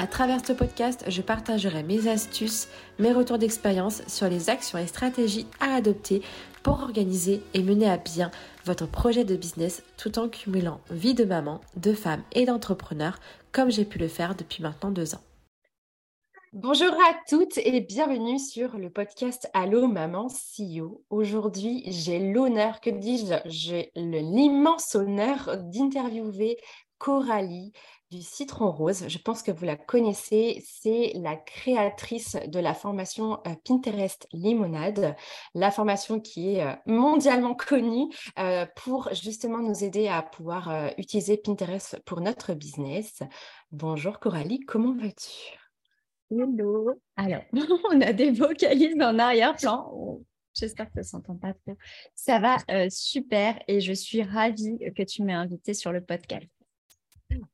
À travers ce podcast, je partagerai mes astuces, mes retours d'expérience sur les actions et stratégies à adopter pour organiser et mener à bien votre projet de business tout en cumulant vie de maman, de femme et d'entrepreneur comme j'ai pu le faire depuis maintenant deux ans. Bonjour à toutes et bienvenue sur le podcast Allo Maman CEO. Aujourd'hui, j'ai l'honneur, que dis-je, j'ai l'immense honneur d'interviewer Coralie du Citron Rose. Je pense que vous la connaissez. C'est la créatrice de la formation euh, Pinterest Limonade, la formation qui est euh, mondialement connue euh, pour justement nous aider à pouvoir utiliser Pinterest pour notre business. Bonjour Coralie, comment vas-tu? Hello. Alors, on a des vocalises en arrière-plan. J'espère que ça s'entend pas trop. Ça va super et je suis ravie que tu m'aies invitée sur le podcast.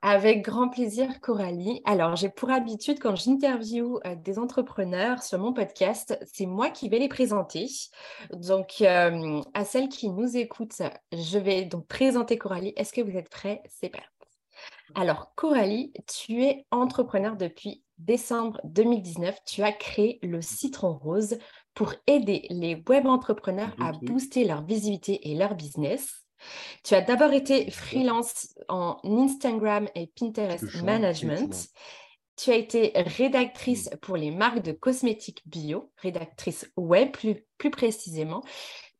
Avec grand plaisir, Coralie. Alors, j'ai pour habitude, quand j'interviewe euh, des entrepreneurs sur mon podcast, c'est moi qui vais les présenter. Donc, euh, à celles qui nous écoutent, je vais donc présenter Coralie. Est-ce que vous êtes prêts? C'est parti. Alors, Coralie, tu es entrepreneur depuis décembre 2019. Tu as créé le Citron Rose pour aider les web entrepreneurs à booster leur visibilité et leur business. Tu as d'abord été freelance en Instagram et Pinterest Management. Tu as été rédactrice mm. pour les marques de cosmétiques bio, rédactrice web plus, plus précisément.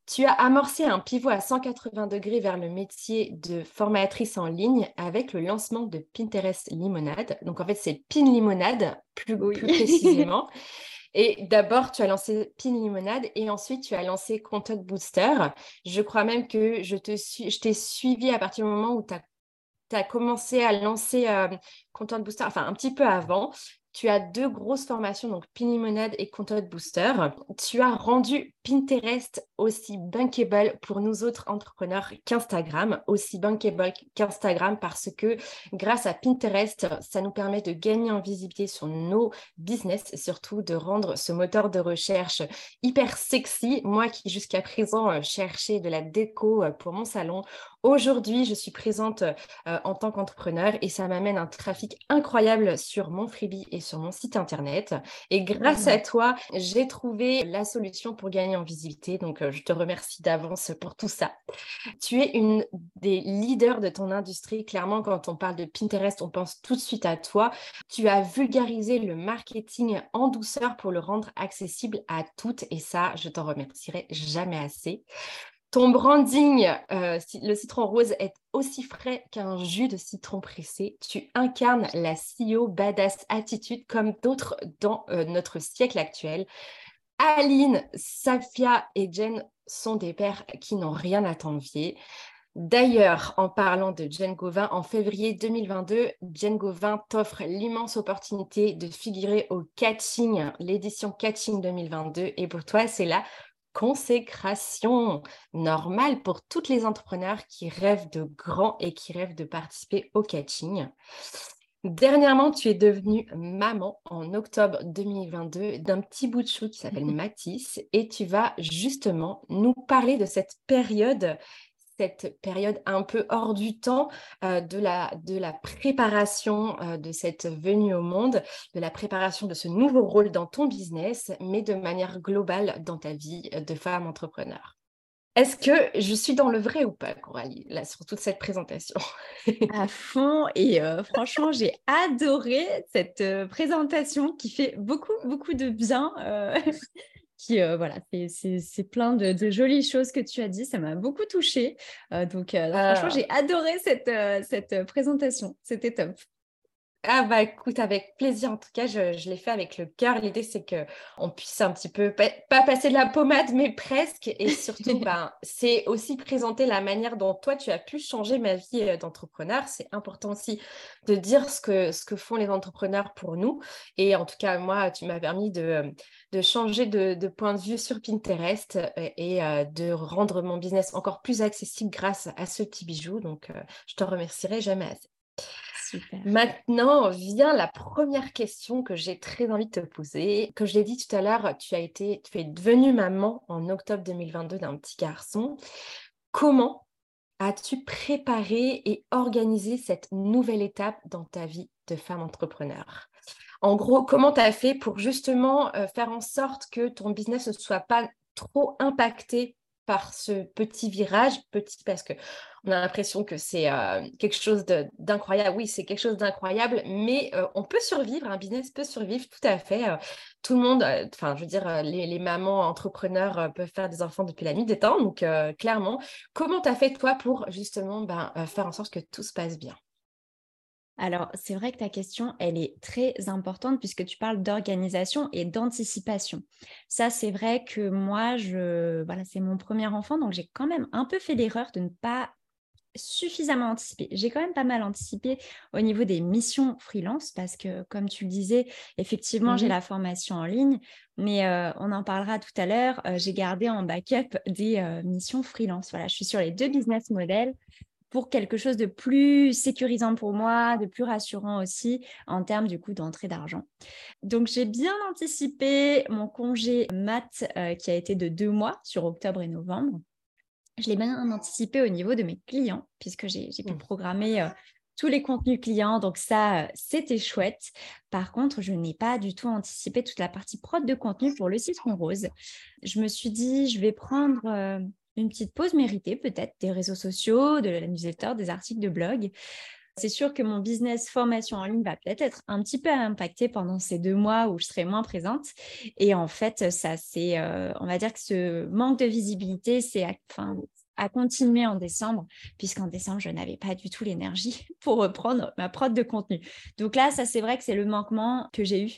Tu as amorcé un pivot à 180 degrés vers le métier de formatrice en ligne avec le lancement de Pinterest Limonade. Donc en fait, c'est Pin Limonade plus, plus précisément. Et d'abord, tu as lancé Pin Limonade et ensuite, tu as lancé Content Booster. Je crois même que je t'ai suivi à partir du moment où tu as, commencé à lancer euh, Content Booster, enfin un petit peu avant. Tu as deux grosses formations, donc Pin Limonade et Content Booster. Tu as rendu Pinterest aussi bankable pour nous autres entrepreneurs qu'Instagram, aussi bankable qu'Instagram parce que grâce à Pinterest, ça nous permet de gagner en visibilité sur nos business et surtout de rendre ce moteur de recherche hyper sexy. Moi qui jusqu'à présent euh, cherchais de la déco euh, pour mon salon, aujourd'hui je suis présente euh, en tant qu'entrepreneur et ça m'amène un trafic incroyable sur mon freebie et sur mon site internet. Et grâce à toi, j'ai trouvé la solution pour gagner en visibilité. Donc, euh, je te remercie d'avance pour tout ça. Tu es une des leaders de ton industrie. Clairement, quand on parle de Pinterest, on pense tout de suite à toi. Tu as vulgarisé le marketing en douceur pour le rendre accessible à toutes. Et ça, je t'en remercierai jamais assez. Ton branding, euh, le citron rose, est aussi frais qu'un jus de citron pressé. Tu incarnes la CEO badass attitude comme d'autres dans euh, notre siècle actuel. Aline, Safia et Jen sont des pères qui n'ont rien à t'envier. D'ailleurs, en parlant de Jen Gauvin, en février 2022, Jen Gauvin t'offre l'immense opportunité de figurer au Catching, l'édition Catching 2022. Et pour toi, c'est la consécration normale pour toutes les entrepreneurs qui rêvent de grand et qui rêvent de participer au Catching. Dernièrement, tu es devenue maman en octobre 2022 d'un petit bout de chou qui s'appelle Matisse et tu vas justement nous parler de cette période cette période un peu hors du temps euh, de, la, de la préparation euh, de cette venue au monde, de la préparation de ce nouveau rôle dans ton business, mais de manière globale dans ta vie de femme entrepreneur. Est-ce que je suis dans le vrai ou pas, Coralie, sur toute cette présentation? À fond. Et euh, franchement, j'ai adoré cette présentation qui fait beaucoup, beaucoup de bien. Euh, qui, voilà, c'est plein de, jolies choses que tu as dit. Ça m'a beaucoup touchée. donc, franchement, ah. j'ai adoré cette, cette présentation. C'était top. Ah bah écoute, avec plaisir. En tout cas, je, l'ai fait avec le cœur. L'idée, c'est que on puisse un petit peu, pas passer de la pommade, mais presque. Et surtout, ben, c'est aussi présenter la manière dont toi, tu as pu changer ma vie euh, d'entrepreneur. C'est important aussi de dire ce que, ce que font les entrepreneurs pour nous. Et en tout cas, moi, tu m'as permis de, de changer de, point de vue sur Pinterest euh, et, euh, de rendre mon business encore plus accessible grâce à ce petit bijou. Donc, je te remercierai jamais assez. Maintenant vient la première question que j'ai très envie de te poser. Comme je l'ai dit tout à l'heure, tu as été, tu es devenue maman en octobre 2022 d'un petit garçon. Comment as-tu préparé et organisé cette nouvelle étape dans ta vie de femme entrepreneur? En gros, comment tu fait pour justement euh, faire en sorte que ton business ne soit pas trop impacté par ce petit virage, petit parce que on a l'impression que c'est euh, quelque chose d'incroyable. Oui, c'est quelque chose d'incroyable, mais euh, on peut survivre, un business peut survivre tout à fait. Euh, tout le monde, enfin, je veux dire, les, mamans entrepreneurs peuvent faire des enfants depuis la nuit des temps. Donc, clairement, comment tu as fait toi pour justement ben, faire en sorte que tout se passe bien? Alors, c'est vrai que ta question, elle est très importante puisque tu parles d'organisation et d'anticipation. Ça, c'est vrai que moi, je, voilà, c'est mon premier enfant, donc j'ai quand même un peu fait l'erreur de ne pas suffisamment anticiper. J'ai quand même pas mal anticipé au niveau des missions freelance parce que, comme tu le disais, effectivement, j'ai la formation en ligne, mais euh, on en parlera tout à l'heure. Euh, j'ai gardé en backup des euh, missions freelance. Voilà, je suis sur les deux business models pour quelque chose de plus sécurisant pour moi, de plus rassurant aussi en termes du coup d'entrée d'argent. Donc j'ai bien anticipé mon congé mat qui a été de deux mois sur octobre et novembre je l'ai bien anticipé au niveau de mes clients, puisque j'ai pu mmh. programmer euh, tous les contenus clients. Donc ça, euh, c'était chouette. Par contre, je n'ai pas du tout anticipé toute la partie prod de contenu pour le citron rose. Je me suis dit, je vais prendre euh, une petite pause méritée, peut-être des réseaux sociaux, de la newsletter, des articles de blog. C'est sûr que mon business formation en ligne va peut-être être un petit peu impacté pendant ces deux mois où je serai moins présente. Et en fait, ça, c'est, euh, on va dire que ce manque de visibilité, c'est enfin, à continuer en décembre, puisqu'en décembre, je n'avais pas du tout l'énergie pour reprendre ma prod de contenu. Donc là, ça, c'est vrai que c'est le manquement que j'ai eu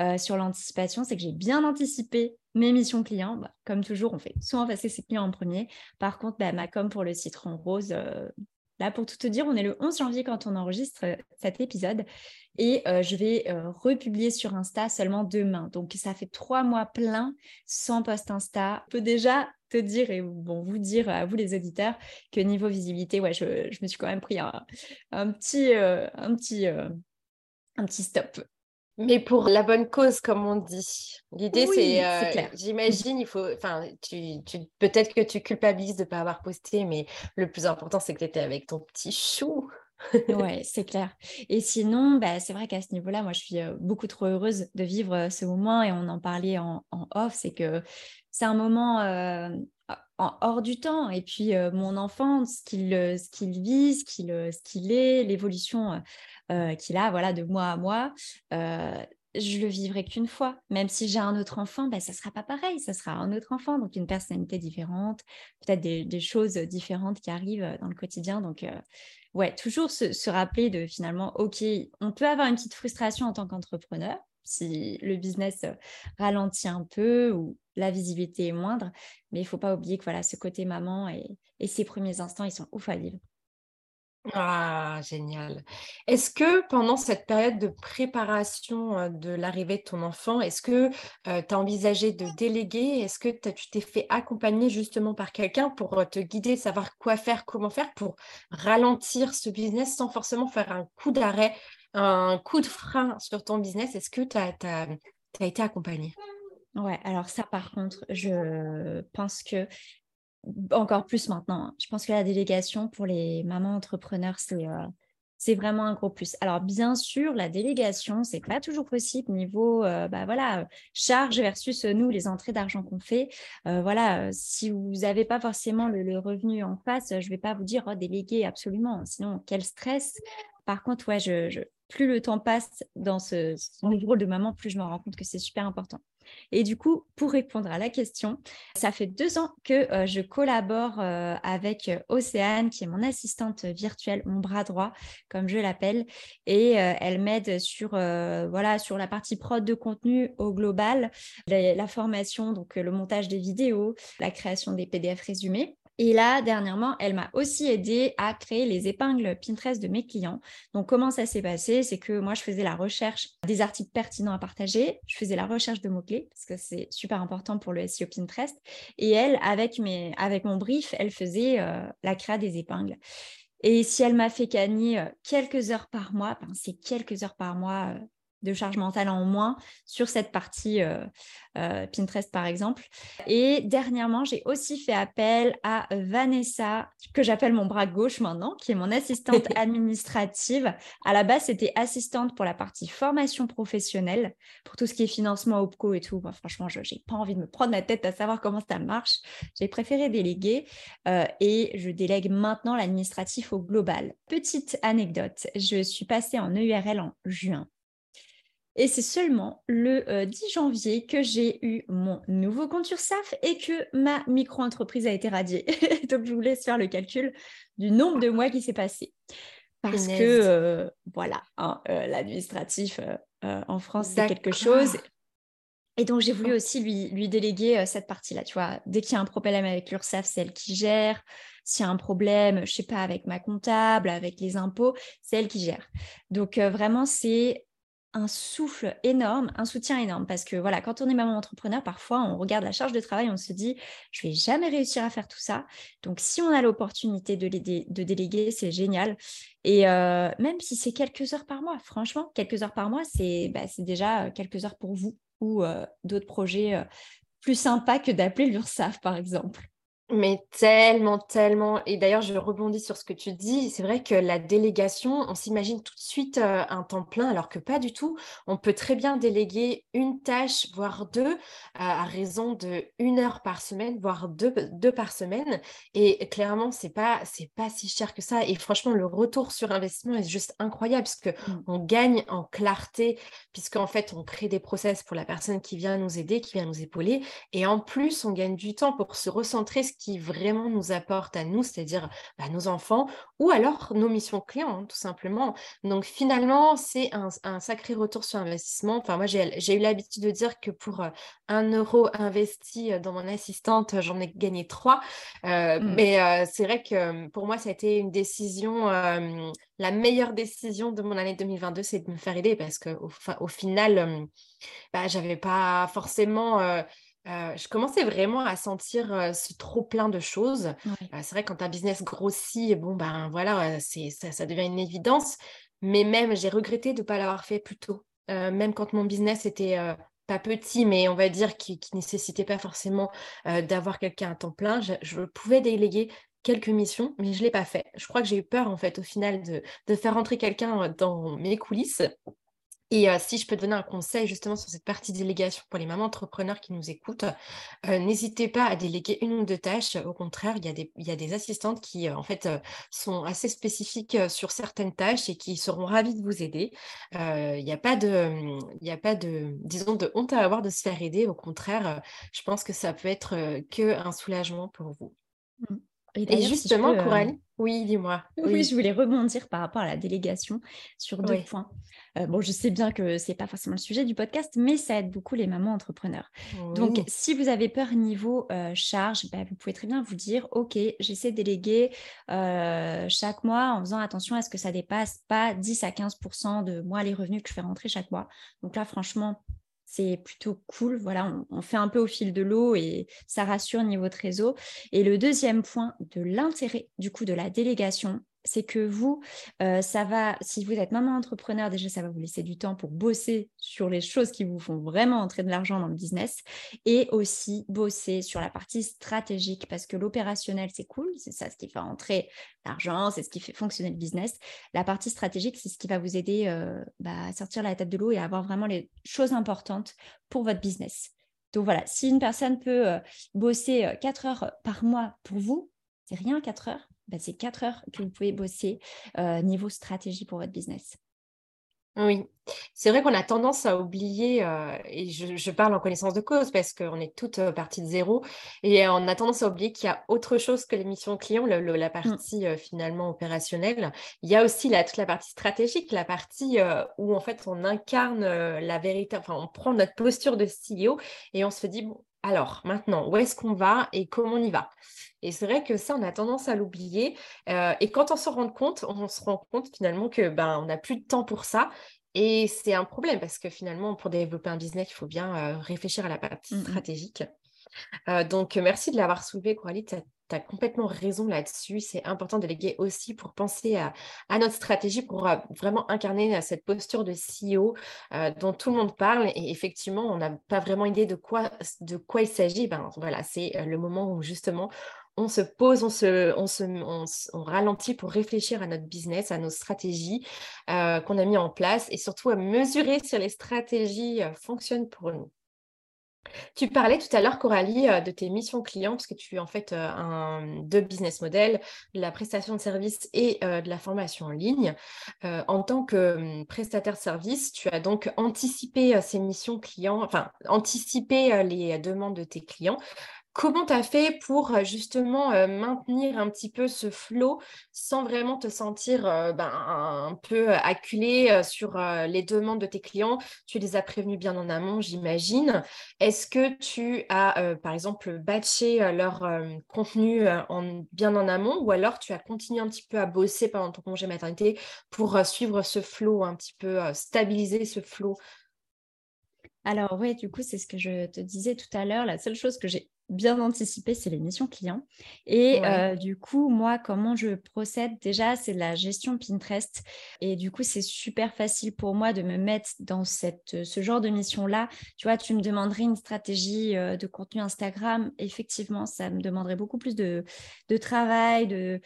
euh, sur l'anticipation, c'est que j'ai bien anticipé mes missions clients. Bah, comme toujours, on fait souvent passer ses clients en premier. Par contre, bah, ma com pour le citron rose, euh, Là, pour tout te dire, on est le 11 janvier quand on enregistre euh, cet épisode et euh, je vais republier sur Insta seulement demain. Donc, ça fait trois mois pleins sans post Insta. Je peux déjà te dire et bon, vous dire à vous les auditeurs que niveau visibilité, ouais, je, me suis quand même pris un, petit, un, petit, un petit stop. Mais pour la bonne cause, comme on dit. L'idée, c'est, euh, j'imagine, il faut, enfin, tu, tu, peut-être que tu culpabilises de ne pas avoir posté, mais le plus important, c'est que tu étais avec ton petit chou. ouais, c'est clair. Et sinon, bah, c'est vrai qu'à ce niveau-là, moi, je suis euh, beaucoup trop heureuse de vivre euh, ce moment et on en parlait en, off, c'est que c'est un moment en hors du temps. Et puis, mon enfant, ce qu'il ce qu'il vit, ce qu'il ce qu'il est, l'évolution euh, qu'il a voilà, de mois à mois, euh, je le vivrai qu'une fois. Même si j'ai un autre enfant, ben, ça ne sera pas pareil, ça sera un autre enfant, donc une personnalité différente, peut-être des, choses différentes qui arrivent euh, dans le quotidien. Donc, ouais, toujours se, rappeler de finalement, OK, on peut avoir une petite frustration en tant qu'entrepreneur si le business ralentit un peu ou la visibilité est moindre, mais il ne faut pas oublier que voilà, ce côté maman et, et ses premiers instants, ils sont ouf à vivre. Ah, génial. Est-ce que pendant cette période de préparation de l'arrivée de ton enfant, est-ce que tu as envisagé de déléguer? Est-ce que tu t'es fait accompagner justement par quelqu'un pour te guider, savoir quoi faire, comment faire pour ralentir ce business sans forcément faire un coup d'arrêt, un coup de frein sur ton business? Est-ce que tu as, été accompagné? Ouais, alors ça par contre, je pense que encore plus maintenant. Hein. Je pense que la délégation pour les mamans entrepreneurs, euh, c'est vraiment un gros plus. Alors bien sûr, la délégation, c'est pas toujours possible niveau euh, bah, voilà, charge versus euh, nous les entrées d'argent qu'on fait. voilà, si vous n'avez pas forcément le, revenu en face, je vais pas vous dire oh, déléguer absolument. Sinon, quel stress. Par contre, ouais, je, plus le temps passe dans ce, rôle de maman, plus je me rends compte que c'est super important. Et du coup, pour répondre à la question, ça fait deux ans que euh, je collabore euh, avec euh, Océane, qui est mon assistante virtuelle, mon bras droit, comme je l'appelle, et elle m'aide sur, la partie prod de contenu au global, la formation, donc le montage des vidéos, la création des PDF résumés. Et là, dernièrement, elle m'a aussi aidé à créer les épingles Pinterest de mes clients. Donc, comment ça s'est passé? C'est que moi, je faisais la recherche des articles pertinents à partager. Je faisais la recherche de mots-clés parce que c'est super important pour le SEO Pinterest. Et elle, avec, mon brief, elle faisait euh, la créa des épingles. Et si elle m'a fait gagner euh, quelques heures par mois, ben, c'est quelques heures par mois euh, de charge mentale en moins sur cette partie euh, euh, Pinterest par exemple. Et dernièrement, j'ai aussi fait appel à Vanessa, que j'appelle mon bras gauche maintenant, qui est mon assistante administrative. À la base, c'était assistante pour la partie formation professionnelle, pour tout ce qui est financement OPCO et tout. franchement, je n'ai pas envie de me prendre la tête à savoir comment ça marche. J'ai préféré déléguer euh, et je délègue maintenant l'administratif au global. Petite anecdote, je suis passée en EURL en juin. Et c'est seulement le 10 euh, janvier que j'ai eu mon nouveau compte URSAF et que ma micro-entreprise a été radiée. Donc, je vous laisse faire le calcul du nombre de mois qui s'est passé. Parce que, euh, voilà, hein, euh, l'administratif en France, c'est quelque chose. Et donc, j'ai voulu aussi lui, lui déléguer cette partie-là. Tu vois, dès qu'il y a un problème avec l'URSSAF, c'est elle qui gère. S'il y a un problème, je sais pas, avec ma comptable, avec les impôts, c'est elle qui gère. Donc, vraiment, c'est un souffle énorme, un soutien énorme. Parce que voilà, quand on est maman entrepreneur, parfois on regarde la charge de travail, on se dit, je vais jamais réussir à faire tout ça. Donc si on a l'opportunité de, de déléguer, c'est génial. Et euh, même si c'est quelques heures par mois, franchement, quelques heures par mois, c'est bah, déjà euh, quelques heures pour vous ou euh, d'autres projets plus sympas que d'appeler l'URSSAF, par exemple. Mais tellement, tellement. Et d'ailleurs, je rebondis sur ce que tu dis. C'est vrai que la délégation, on s'imagine tout de suite euh, un temps plein, alors que pas du tout. On peut très bien déléguer une tâche, voire deux, à raison de une heure par semaine, voire deux, deux par semaine. Et clairement, c'est pas, c'est pas si cher que ça. Et franchement, le retour sur investissement est juste incroyable parce que mmh. on gagne en clarté, puisqu'en fait, on crée des process pour la personne qui vient nous aider, qui vient nous épauler. Et en plus, on gagne du temps pour se recentrer qui vraiment nous apporte à nous, c'est-à-dire bah, nos enfants ou alors nos missions clients, hein, tout simplement. Donc finalement, c'est un, sacré retour sur investissement. Enfin, moi, j'ai eu l'habitude de dire que pour euh, un euro investi euh, dans mon assistante, j'en ai gagné trois. Euh, mmh. Mais c'est vrai que pour moi, ça a été une décision, la meilleure décision de mon année 2022, c'est de me faire aider parce qu'au au final, bah, j'avais pas forcément euh, je commençais vraiment à sentir euh, ce trop plein de choses. Euh, c'est vrai quand un business grossit, bon ben voilà, c'est ça, devient une évidence. Mais même j'ai regretté de ne pas l'avoir fait plus tôt. même quand mon business était pas petit, mais on va dire qui, ne nécessitait pas forcément d'avoir quelqu'un à temps plein, je, pouvais déléguer quelques missions, mais je l'ai pas fait. Je crois que j'ai eu peur en fait au final de, de faire rentrer quelqu'un dans mes coulisses et si je peux donner un conseil justement sur cette partie délégation pour les mamans entrepreneurs qui nous écoutent, n'hésitez pas à déléguer une ou deux tâches. Au contraire, il y a des, il y a des assistantes qui en fait sont assez spécifiques sur certaines tâches et qui seront ravies de vous aider. Il n'y a pas de, il n'y a pas de, disons, de honte à avoir de se faire aider. Au contraire, je pense que ça peut être que un soulagement pour vous. Mmh. Et, justement, Coralie, oui, dis-moi. Oui. je voulais rebondir par rapport à la délégation sur deux points. Euh, bon, je sais bien que ce n'est pas forcément le sujet du podcast, mais ça aide beaucoup les mamans entrepreneurs. Donc, si vous avez peur niveau euh, charge, bah, vous pouvez très bien vous dire, OK, j'essaie de déléguer euh, chaque mois en faisant attention à ce que ça dépasse pas 10 à 15% de moi les revenus que je fais rentrer chaque mois. Donc là, franchement, c'est plutôt cool. Voilà, on, fait un peu au fil de l'eau et ça rassure niveau trésor. Et le deuxième point de l'intérêt du coup de la délégation, c'est que vous, euh, ça va, si vous êtes maman entrepreneur, déjà, ça va vous laisser du temps pour bosser sur les choses qui vous font vraiment entrer de l'argent dans le business et aussi bosser sur la partie stratégique parce que l'opérationnel, c'est cool, c'est ça ce qui fait entrer l'argent, c'est ce qui fait fonctionner le business. La partie stratégique, c'est ce qui va vous aider euh, bah, à sortir la tête de l'eau et à avoir vraiment les choses importantes pour votre business. Donc voilà, si une personne peut euh, bosser 4 heures par mois pour vous, c'est rien 4 heures, bah, c'est 4 heures que vous pouvez bosser euh, niveau stratégie pour votre business. Oui, c'est vrai qu'on a tendance à oublier, euh, et je, parle en connaissance de cause parce qu'on est toutes euh, parties de zéro, et on a tendance à oublier qu'il y a autre chose que les missions clients, la mmh. partie euh, finalement opérationnelle. Il y a aussi toute la partie stratégique, la partie où en fait on incarne la vérité, enfin on prend notre posture de CEO et on se dit, bon, alors maintenant, où est-ce qu'on va et comment on y va? Et c'est vrai que ça, on a tendance à l'oublier. Euh, et quand on se rend compte, on se rend compte finalement que ben, on n'a plus de temps pour ça. Et c'est un problème parce que finalement, pour développer un business, il faut bien euh, réfléchir à la partie mmh stratégique. Euh, donc, merci de l'avoir soulevé, Coralie. Tu as, complètement raison là-dessus. C'est important de léguer aussi pour penser à, notre stratégie, pour vraiment incarner cette posture de CEO dont tout le monde parle. Et effectivement, on n'a pas vraiment idée de quoi, il s'agit. Ben, voilà, c'est le moment où justement on se pose, on, se, ralentit pour réfléchir à notre business, à nos stratégies euh, qu'on a mis en place et surtout à mesurer si les stratégies euh, fonctionnent pour nous. Tu parlais tout à l'heure, Coralie, euh, de tes missions clients, parce que tu en fait un, deux business models, de la prestation de services et de la formation en ligne. en tant que hum, prestataire de service, tu as donc anticipé ces missions clients, enfin, anticipé les demandes de tes clients Comment tu as fait pour euh, justement euh, maintenir un petit peu ce flot sans vraiment te sentir euh, ben, un peu acculé sur les demandes de tes clients? Tu les as prévenus bien en amont, j'imagine. Est-ce que tu as, par exemple, batché leur contenu en, bien en amont ou alors tu as continué un petit peu à bosser pendant ton congé maternité pour suivre ce flot, un petit peu stabiliser ce flot alors oui, du coup, c'est ce que je te disais tout à l'heure. La seule chose que j'ai bien anticipé, c'est les missions clients. Et euh, du coup, moi, comment je procède Déjà, c'est la gestion Pinterest. Et du coup, c'est super facile pour moi de me mettre dans cette, ce genre de mission-là. Tu vois, tu me demanderais une stratégie euh, de contenu Instagram. Effectivement, ça me demanderait beaucoup plus de, de travail, de,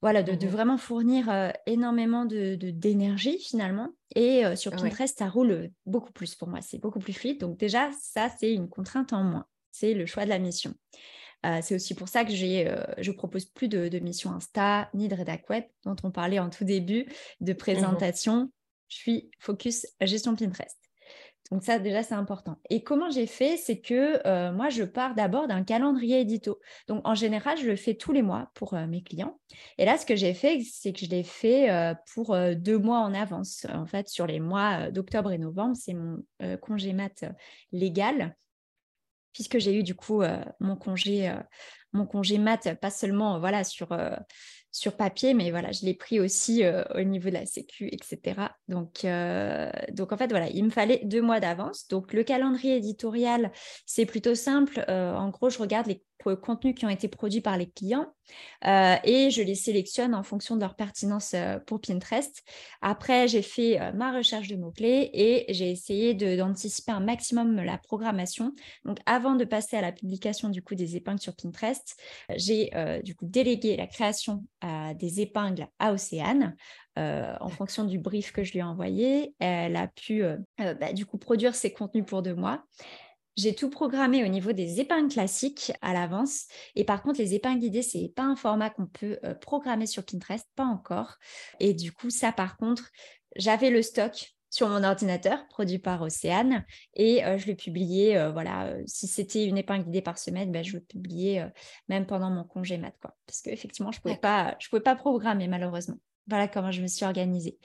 voilà, de, mmh vraiment fournir euh, énormément d'énergie de, d'énergie finalement. Et sur Pinterest, ça roule beaucoup plus pour moi. C'est beaucoup plus fluide. Donc déjà, ça, c'est une contrainte en moins c'est le choix de la mission. Euh, c'est aussi pour ça que j'ai, euh, je propose plus de, de missions Insta ni de rédac web dont on parlait en tout début de présentation. Je suis focus gestion Pinterest. Donc ça, déjà, c'est important. Et comment j'ai fait, c'est que euh, moi, je pars d'abord d'un calendrier édito. Donc, en général, je le fais tous les mois pour mes clients. Et là, ce que j'ai fait, c'est que je l'ai fait pour deux mois en avance. En fait, sur les mois d'octobre et novembre, c'est mon congé mat légal puisque j'ai eu du coup euh, mon congé euh, mon congé mat pas seulement voilà sur euh, sur papier mais voilà je l'ai pris aussi au niveau de la sécu etc donc donc en fait voilà il me fallait deux mois d'avance. Donc le calendrier éditorial c'est plutôt simple. En gros je regarde les contenus qui ont été produits par les clients euh, et je les sélectionne en fonction de leur pertinence euh, pour Pinterest. Après, j'ai fait euh, ma recherche de mots-clés et j'ai essayé d'anticiper un maximum la programmation. Donc, avant de passer à la publication du coup des épingles sur Pinterest, j'ai du coup délégué la création des épingles à Océane. en fonction du brief que je lui ai envoyé, elle a pu bah, du coup produire ses contenus pour deux mois. J'ai tout programmé au niveau des épingles classiques à l'avance. Et par contre, les épingles guidées, ce n'est pas un format qu'on peut euh, programmer sur Pinterest, pas encore. Et du coup, ça, par contre, j'avais le stock sur mon ordinateur produit par Océane et euh, je le publiais euh, voilà si c'était une épingle guidée par semaine ben, je le publiais même pendant mon congé mat quoi parce qu'effectivement je pouvais pas je pouvais pas programmer malheureusement voilà comment je me suis organisée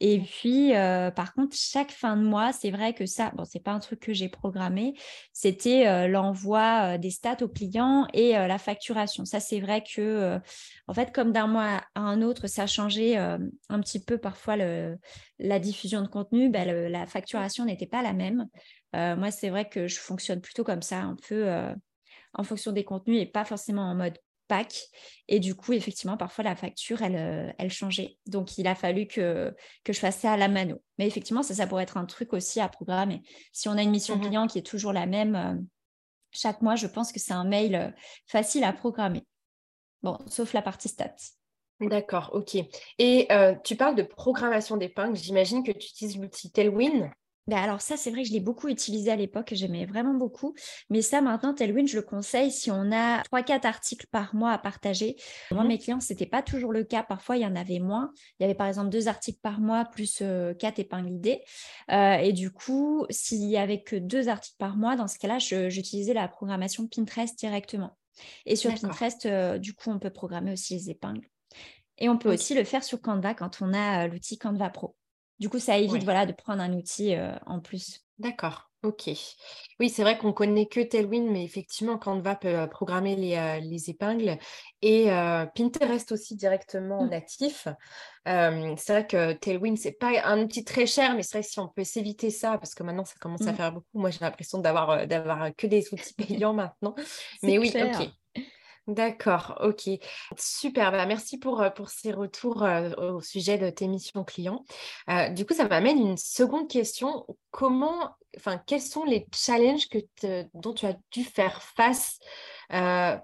et puis, euh, par contre, chaque fin de mois, c'est vrai que ça, bon, c'est pas un truc que j'ai programmé, c'était euh, l'envoi euh, des stats aux clients et la facturation. Ça, c'est vrai que, en fait, comme d'un mois à un autre, ça changé un petit peu parfois la diffusion de contenu, ben, la facturation n'était pas la même. moi, c'est vrai que je fonctionne plutôt comme ça, un peu en fonction des contenus et pas forcément en mode pack. Et du coup, effectivement, parfois la facture, elle, euh, elle changeait. Donc, il a fallu que, que je fasse ça à la mano. Mais effectivement, ça, ça pourrait être un truc aussi à programmer. Si on a une mission mmh client qui est toujours la même euh, chaque mois, je pense que c'est un mail euh, facile à programmer. Bon, sauf la partie stats. D'accord, ok. Et tu parles de programmation d'épingles. J'imagine que tu utilises l'outil Tailwind. Ben alors ça, c'est vrai que je l'ai beaucoup utilisé à l'époque, j'aimais vraiment beaucoup. Mais ça, maintenant, Tailwind, je le conseille si on a 3-4 articles par mois à partager. Moi, mmh mes clients, ce n'était pas toujours le cas. Parfois, il y en avait moins. Il y avait par exemple deux articles par mois plus euh, quatre épingles idées. Euh, et du coup, s'il n'y avait que deux articles par mois, dans ce cas-là, j'utilisais la programmation Pinterest directement. Et sur Pinterest, euh, du coup, on peut programmer aussi les épingles. Et on peut aussi le faire sur Canva quand on a l'outil Canva Pro. Du coup, ça évite voilà, de prendre un outil en plus. D'accord, ok. Oui, c'est vrai qu'on connaît que Tailwind, mais effectivement, Canva peut programmer les, les épingles et Pinterest aussi directement mmh. natif. c'est vrai que Tailwind, c'est pas un outil très cher, mais c'est vrai que si on peut s'éviter ça, parce que maintenant, ça commence à mmh. faire beaucoup. Moi, j'ai l'impression d'avoir, d'avoir que des outils payants maintenant. Mais oui, ok. D'accord, ok. Super, bah, merci pour, pour ces retours au sujet de tes missions clients. Du coup, ça m'amène une seconde question. Comment, enfin, quels sont les challenges que dont tu as dû faire face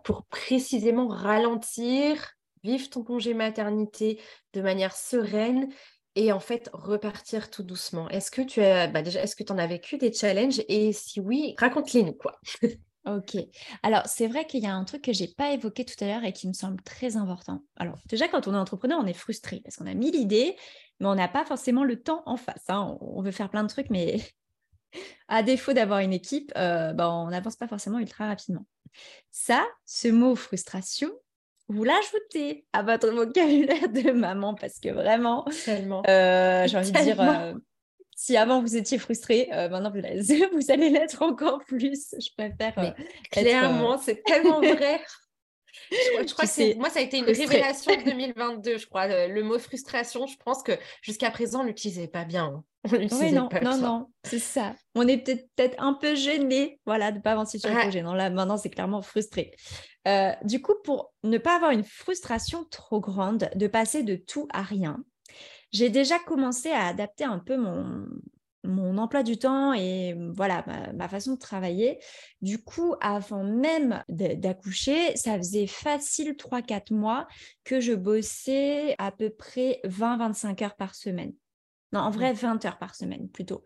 pour précisément ralentir, vivre ton congé maternité de manière sereine et en fait repartir tout doucement? Est-ce que tu as bah, déjà est-ce que tu en as vécu des challenges? Et si oui, raconte-les nous quoi. Ok. Alors, c'est vrai qu'il y a un truc que je n'ai pas évoqué tout à l'heure et qui me semble très important. Alors, déjà, quand on est entrepreneur, on est frustré parce qu'on a mille idées, mais on n'a pas forcément le temps en face. Hein. On veut faire plein de trucs, mais à défaut d'avoir une équipe, euh, ben, on n'avance pas forcément ultra rapidement. Ça, ce mot frustration, vous l'ajoutez à votre vocabulaire de maman parce que vraiment, euh, j'ai envie de dire, euh, si avant vous étiez frustré, euh, maintenant vous, vous allez l'être encore plus. Je préfère. Euh, clairement, euh, c'est tellement vrai. Je crois, que moi, ça a été une révélation de 2022, je crois. Le, mot frustration, je pense que jusqu'à présent, on l'utilisait pas bien. Hein. oui, non, non, non, c'est ça. On est peut-être peut un peu gêné, voilà, de ne pas avancer sur le projet. Non, là, maintenant, c'est clairement frustré. du coup, pour ne pas avoir une frustration trop grande, de passer de tout à rien, j'ai déjà commencé à adapter un peu mon, mon emploi du temps et voilà ma, façon de travailler. Du coup, avant même d'accoucher, ça faisait facile 3-4 mois que je bossais à peu près 20-25 heures par semaine. Non, en vrai, 20 heures par semaine plutôt.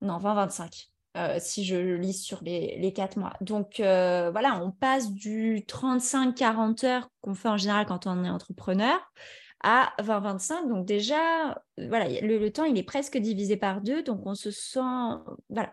Non, 20-25. Euh, si je lis sur les, les 4 mois. Donc euh, voilà, on passe du 35-40 heures qu'on fait en général quand on est entrepreneur à 20-25. Donc déjà, voilà, le, temps, il est presque divisé par deux. Donc on se sent, voilà,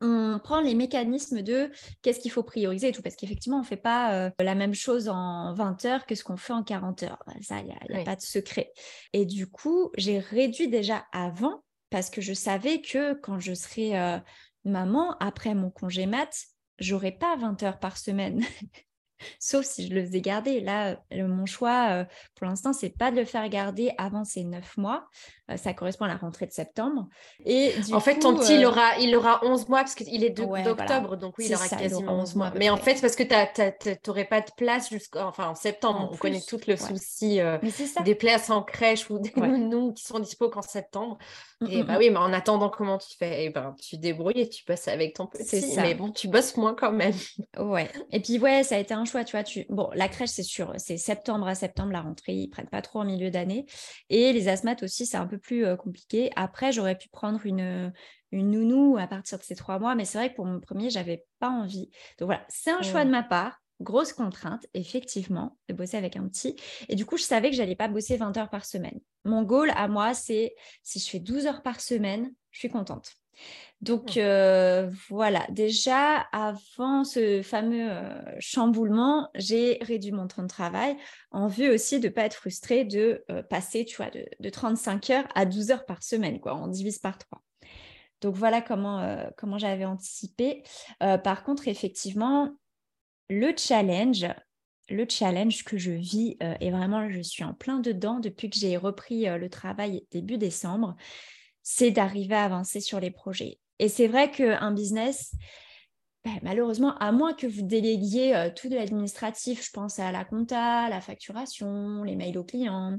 on prend les mécanismes de qu'est-ce qu'il faut prioriser et tout, parce qu'effectivement, on ne fait pas euh, la même chose en 20 heures que ce qu'on fait en 40 heures. Ça, il n'y a, pas de secret. Et du coup, j'ai réduit déjà avant, parce que je savais que quand je serai euh, maman, après mon congé mat, j'aurais pas 20 heures par semaine. sauf si je le faisais garder. Là, mon choix, euh, pour l'instant, c'est pas de le faire garder avant ces neuf mois. Euh, ça correspond à la rentrée de septembre. Et en fait, ton petit, il, euh, aura, il aura 11 mois parce qu'il est d'octobre, donc oui, il aura quasiment 11 mois. Mais en fait, parce que tu n'aurais pas de place jusqu'en enfin, en septembre. on connaît tout le souci des places en crèche ou des nounous qui sont dispo qu'en septembre. Mmh, et mmh, bah mmh. oui, mais en attendant, comment tu fais? Et eh ben, Tu débrouilles et tu bosses avec ton petit. Mais bon, tu bosses moins quand même. Ouais. Et puis, ouais, ça a été un choix, tu vois. Tu... Bon, la crèche, c'est sûr, c'est septembre à septembre, la rentrée. Ils prennent pas trop en milieu d'année. Et les asthmates aussi, c'est un peu plus euh, compliqué. Après, j'aurais pu prendre une, une nounou à partir de ces trois mois. Mais c'est vrai que pour mon premier, j'avais pas envie. Donc voilà, c'est un choix de ma part grosse contrainte, effectivement, de bosser avec un petit. Et du coup, je savais que j'allais pas bosser 20 heures par semaine. Mon goal à moi, c'est si je fais 12 heures par semaine, je suis contente. Donc euh, voilà, déjà avant ce fameux euh, chamboulement, j'ai réduit mon temps de travail en vue aussi de ne pas être frustrée de euh, passer, tu vois, de, de, 35 heures à 12 heures par semaine, quoi. On divise par trois. Donc voilà comment, comment j'avais anticipé. par contre, effectivement, le challenge, le challenge que je vis, euh, et vraiment je suis en plein dedans depuis que j'ai repris euh, le travail début décembre, c'est d'arriver à avancer sur les projets. Et c'est vrai qu'un business, ben, malheureusement, à moins que vous déléguiez euh, tout de l'administratif, je pense à la compta, la facturation, les mails aux clients,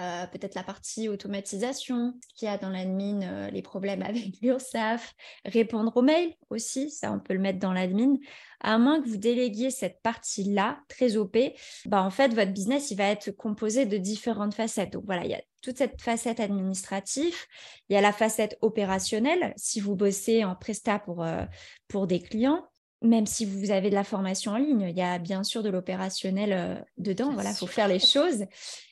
euh, peut-être la partie automatisation, ce qu'il y a dans l'admin, euh, les problèmes avec l'URSAF, répondre aux mails aussi, ça on peut le mettre dans l'admin. À moins que vous déléguiez cette partie-là, très OP, bah en fait, votre business, il va être composé de différentes facettes. Donc voilà, il y a toute cette facette administrative, il y a la facette opérationnelle, si vous bossez en presta pour, euh, pour des clients, même si vous avez de la formation en ligne, il y a bien sûr de l'opérationnel dedans. Voilà, il faut faire les choses.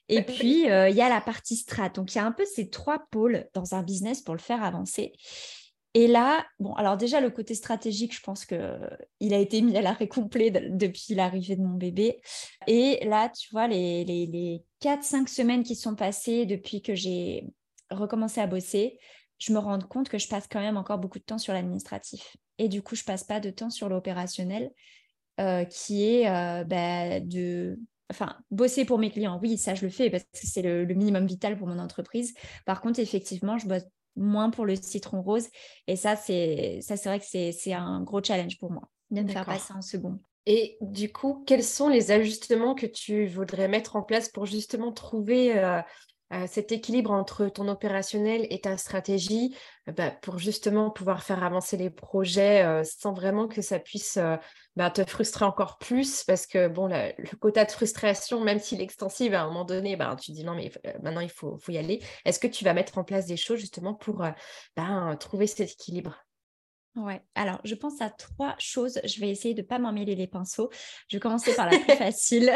Et puis, euh, il y a la partie strat. Donc, il y a un peu ces trois pôles dans un business pour le faire avancer. Et là, bon, alors déjà, le côté stratégique, je pense qu'il a été mis à l'arrêt complet depuis l'arrivée de mon bébé. Et là, tu vois, les, les, les 4-5 semaines qui sont passées depuis que j'ai recommencé à bosser, je me rends compte que je passe quand même encore beaucoup de temps sur l'administratif. Et du coup, je passe pas de temps sur l'opérationnel, euh, qui est euh, bah, de enfin, bosser pour mes clients, oui, ça je le fais parce que c'est le, minimum vital pour mon entreprise. Par contre, effectivement, je bosse moins pour le citron rose. Et ça, c'est ça, c'est vrai que c'est un gros challenge pour moi de me faire passer en second. Et du coup, quels sont les ajustements que tu voudrais mettre en place pour justement trouver euh, euh, cet équilibre entre ton opérationnel et ta stratégie euh, bah, pour justement pouvoir faire avancer les projets euh, sans vraiment que ça puisse bah, te frustrer encore plus parce que bon le quota de frustration même s'il est à un moment donné bah, tu dis non mais maintenant il faut, faut y aller est-ce que tu vas mettre en place des choses justement pour trouver cet équilibre? Ouais, alors je pense à trois choses. Je vais essayer de ne pas m'emmêler les pinceaux. Je vais commencer par la plus facile.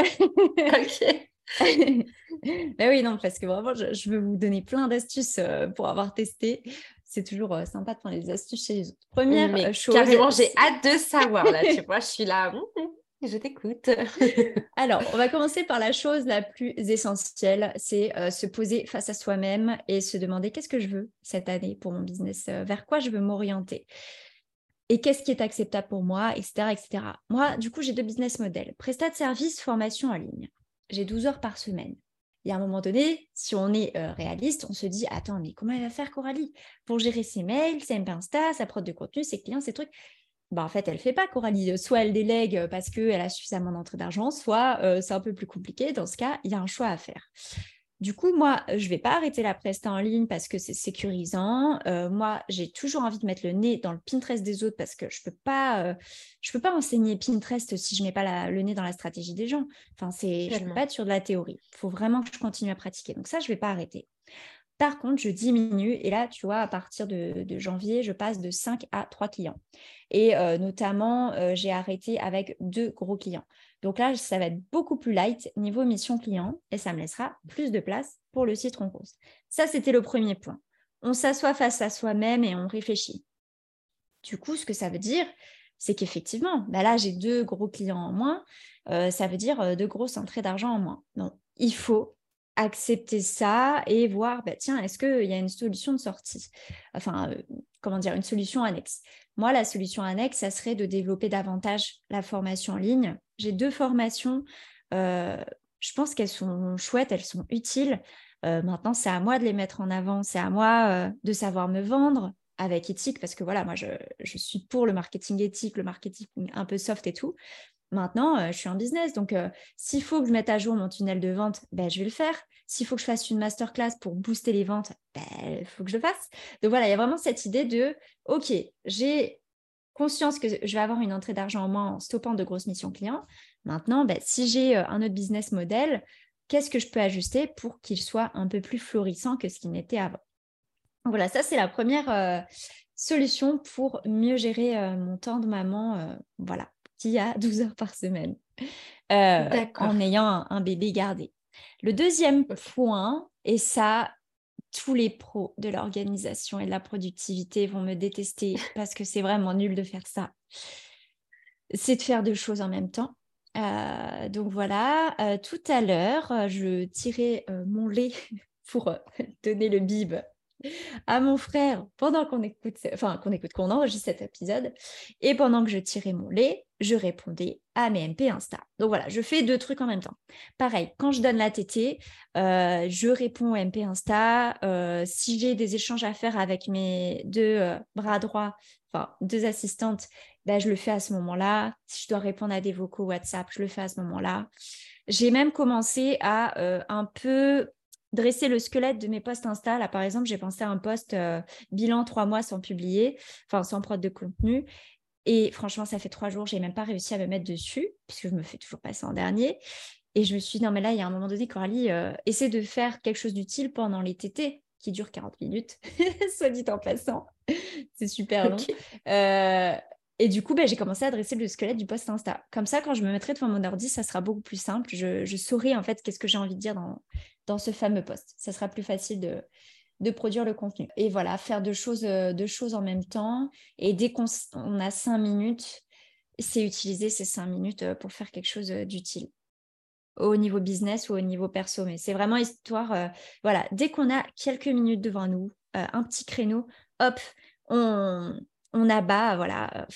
ok. ben oui, non, parce que vraiment, je, veux vous donner plein d'astuces euh, pour avoir testé. C'est toujours euh, sympa de prendre des astuces chez les autres. Première Mais chose. Carrément, j'ai hâte de savoir là. tu vois, je suis là. Hum, hum, je t'écoute. Alors, on va commencer par la chose la plus essentielle, c'est euh, se poser face à soi-même et se demander qu'est-ce que je veux cette année pour mon business, vers quoi je veux m'orienter et qu'est-ce qui est acceptable pour moi, etc. etc. Moi, du coup, j'ai deux business models. Prestat de service, formation en ligne j'ai 12 heures par semaine. Et à un moment donné, si on est euh, réaliste, on se dit Attends, mais comment elle va faire Coralie? Pour gérer ses mails, ses MP Insta, sa prod de contenu, ses clients, ses trucs. Bah, en fait, elle ne fait pas Coralie. Soit elle délègue parce qu'elle a suffisamment d'entrée d'argent, soit euh, c'est un peu plus compliqué. Dans ce cas, il y a un choix à faire. Du coup, moi, je ne vais pas arrêter la presta en ligne parce que c'est sécurisant. Euh, moi, j'ai toujours envie de mettre le nez dans le Pinterest des autres parce que je ne peux, pas, euh, peux pas enseigner Pinterest si je ne mets pas le nez dans la stratégie des gens. Enfin, c'est, je ne peux pas être sur de la théorie. Il faut vraiment que je continue à pratiquer. Donc ça, je ne vais pas arrêter. Par contre, je diminue et là, tu vois, à partir de, janvier, je passe de 5 à 3 clients. Et euh, notamment, j'ai arrêté avec deux gros clients. Donc là, ça va être beaucoup plus light niveau mission client et ça me laissera plus de place pour le citron rose. Ça, c'était le premier point. On s'assoit face à soi-même et on réfléchit. Du coup, ce que ça veut dire, c'est qu'effectivement, bah là, j'ai deux gros clients en moins. Euh, ça veut dire euh, deux grosses entrées d'argent en moins. Donc, il faut accepter ça et voir, bah, tiens, est-ce qu'il y a une solution de sortie? Enfin, euh, comment dire, une solution annexe. Moi, la solution annexe, ça serait de développer davantage la formation en ligne. J'ai deux formations. Euh, je pense qu'elles sont chouettes, elles sont utiles. Euh, maintenant, c'est à moi de les mettre en avant, c'est à moi de savoir me vendre avec éthique, parce que voilà, moi, je, suis pour le marketing éthique, le marketing un peu soft et tout. Maintenant, je suis en business, donc s'il faut que je mette à jour mon tunnel de vente, ben, je vais le faire. S'il faut que je fasse une masterclass pour booster les ventes, il ben, faut que je le fasse. Donc voilà, il y a vraiment cette idée de, OK, j'ai conscience que je vais avoir une entrée d'argent en moins en stoppant de grosses missions clients. Maintenant, ben, si j'ai euh, un autre business model, qu'est-ce que je peux ajuster pour qu'il soit un peu plus florissant que ce qu'il n'était avant? Voilà, ça c'est la première euh, solution pour mieux gérer euh, mon temps de maman, voilà, qui a 12 heures par semaine, en ayant un bébé gardé. Le deuxième point, et ça, tous les pros de l'organisation et de la productivité vont me détester parce que c'est vraiment nul de faire ça, c'est de faire deux choses en même temps. Euh, donc voilà, euh, tout à l'heure, euh, je tirais mon lait pour donner le bib à mon frère pendant qu'on écoute, enfin qu'on écoute, qu'on enregistre cet épisode. Et pendant que je tirais mon lait, je répondais à mes MP Insta. Donc voilà, je fais deux trucs en même temps. Pareil, quand je donne la TT, euh, je réponds aux MP Insta. Euh, si j'ai des échanges à faire avec mes deux euh, bras droits, enfin deux assistantes, ben, je le fais à ce moment-là. Si je dois répondre à des vocaux WhatsApp, je le fais à ce moment-là. J'ai même commencé à un peu dresser le squelette de mes posts Insta. Là, par exemple, j'ai pensé à un post bilan trois mois sans publier, enfin sans prod de contenu. Et franchement, ça fait trois jours, j'ai même pas réussi à me mettre dessus, puisque je me fais toujours passer en dernier. Et je me suis dit, non, mais là, il y a un moment donné, Coralie, euh, essaie de faire quelque chose d'utile pendant les TT, qui durent 40 minutes, soit dit en passant. C'est super long. Euh, et du coup, ben, j'ai commencé à dresser le squelette du post Insta. Comme ça, quand je me mettrai devant mon ordi, ça sera beaucoup plus simple. Je, je saurai en fait qu'est-ce que j'ai envie de dire dans, ce fameux post. Ça sera plus facile de, produire le contenu. Et voilà, faire deux choses, euh, deux choses en même temps. Et dès qu'on a cinq minutes, c'est utiliser ces cinq minutes euh, pour faire quelque chose euh, d'utile au niveau business ou au niveau perso. Mais c'est vraiment histoire, voilà, dès qu'on a quelques minutes devant nous, un petit créneau, hop, on, abat, voilà,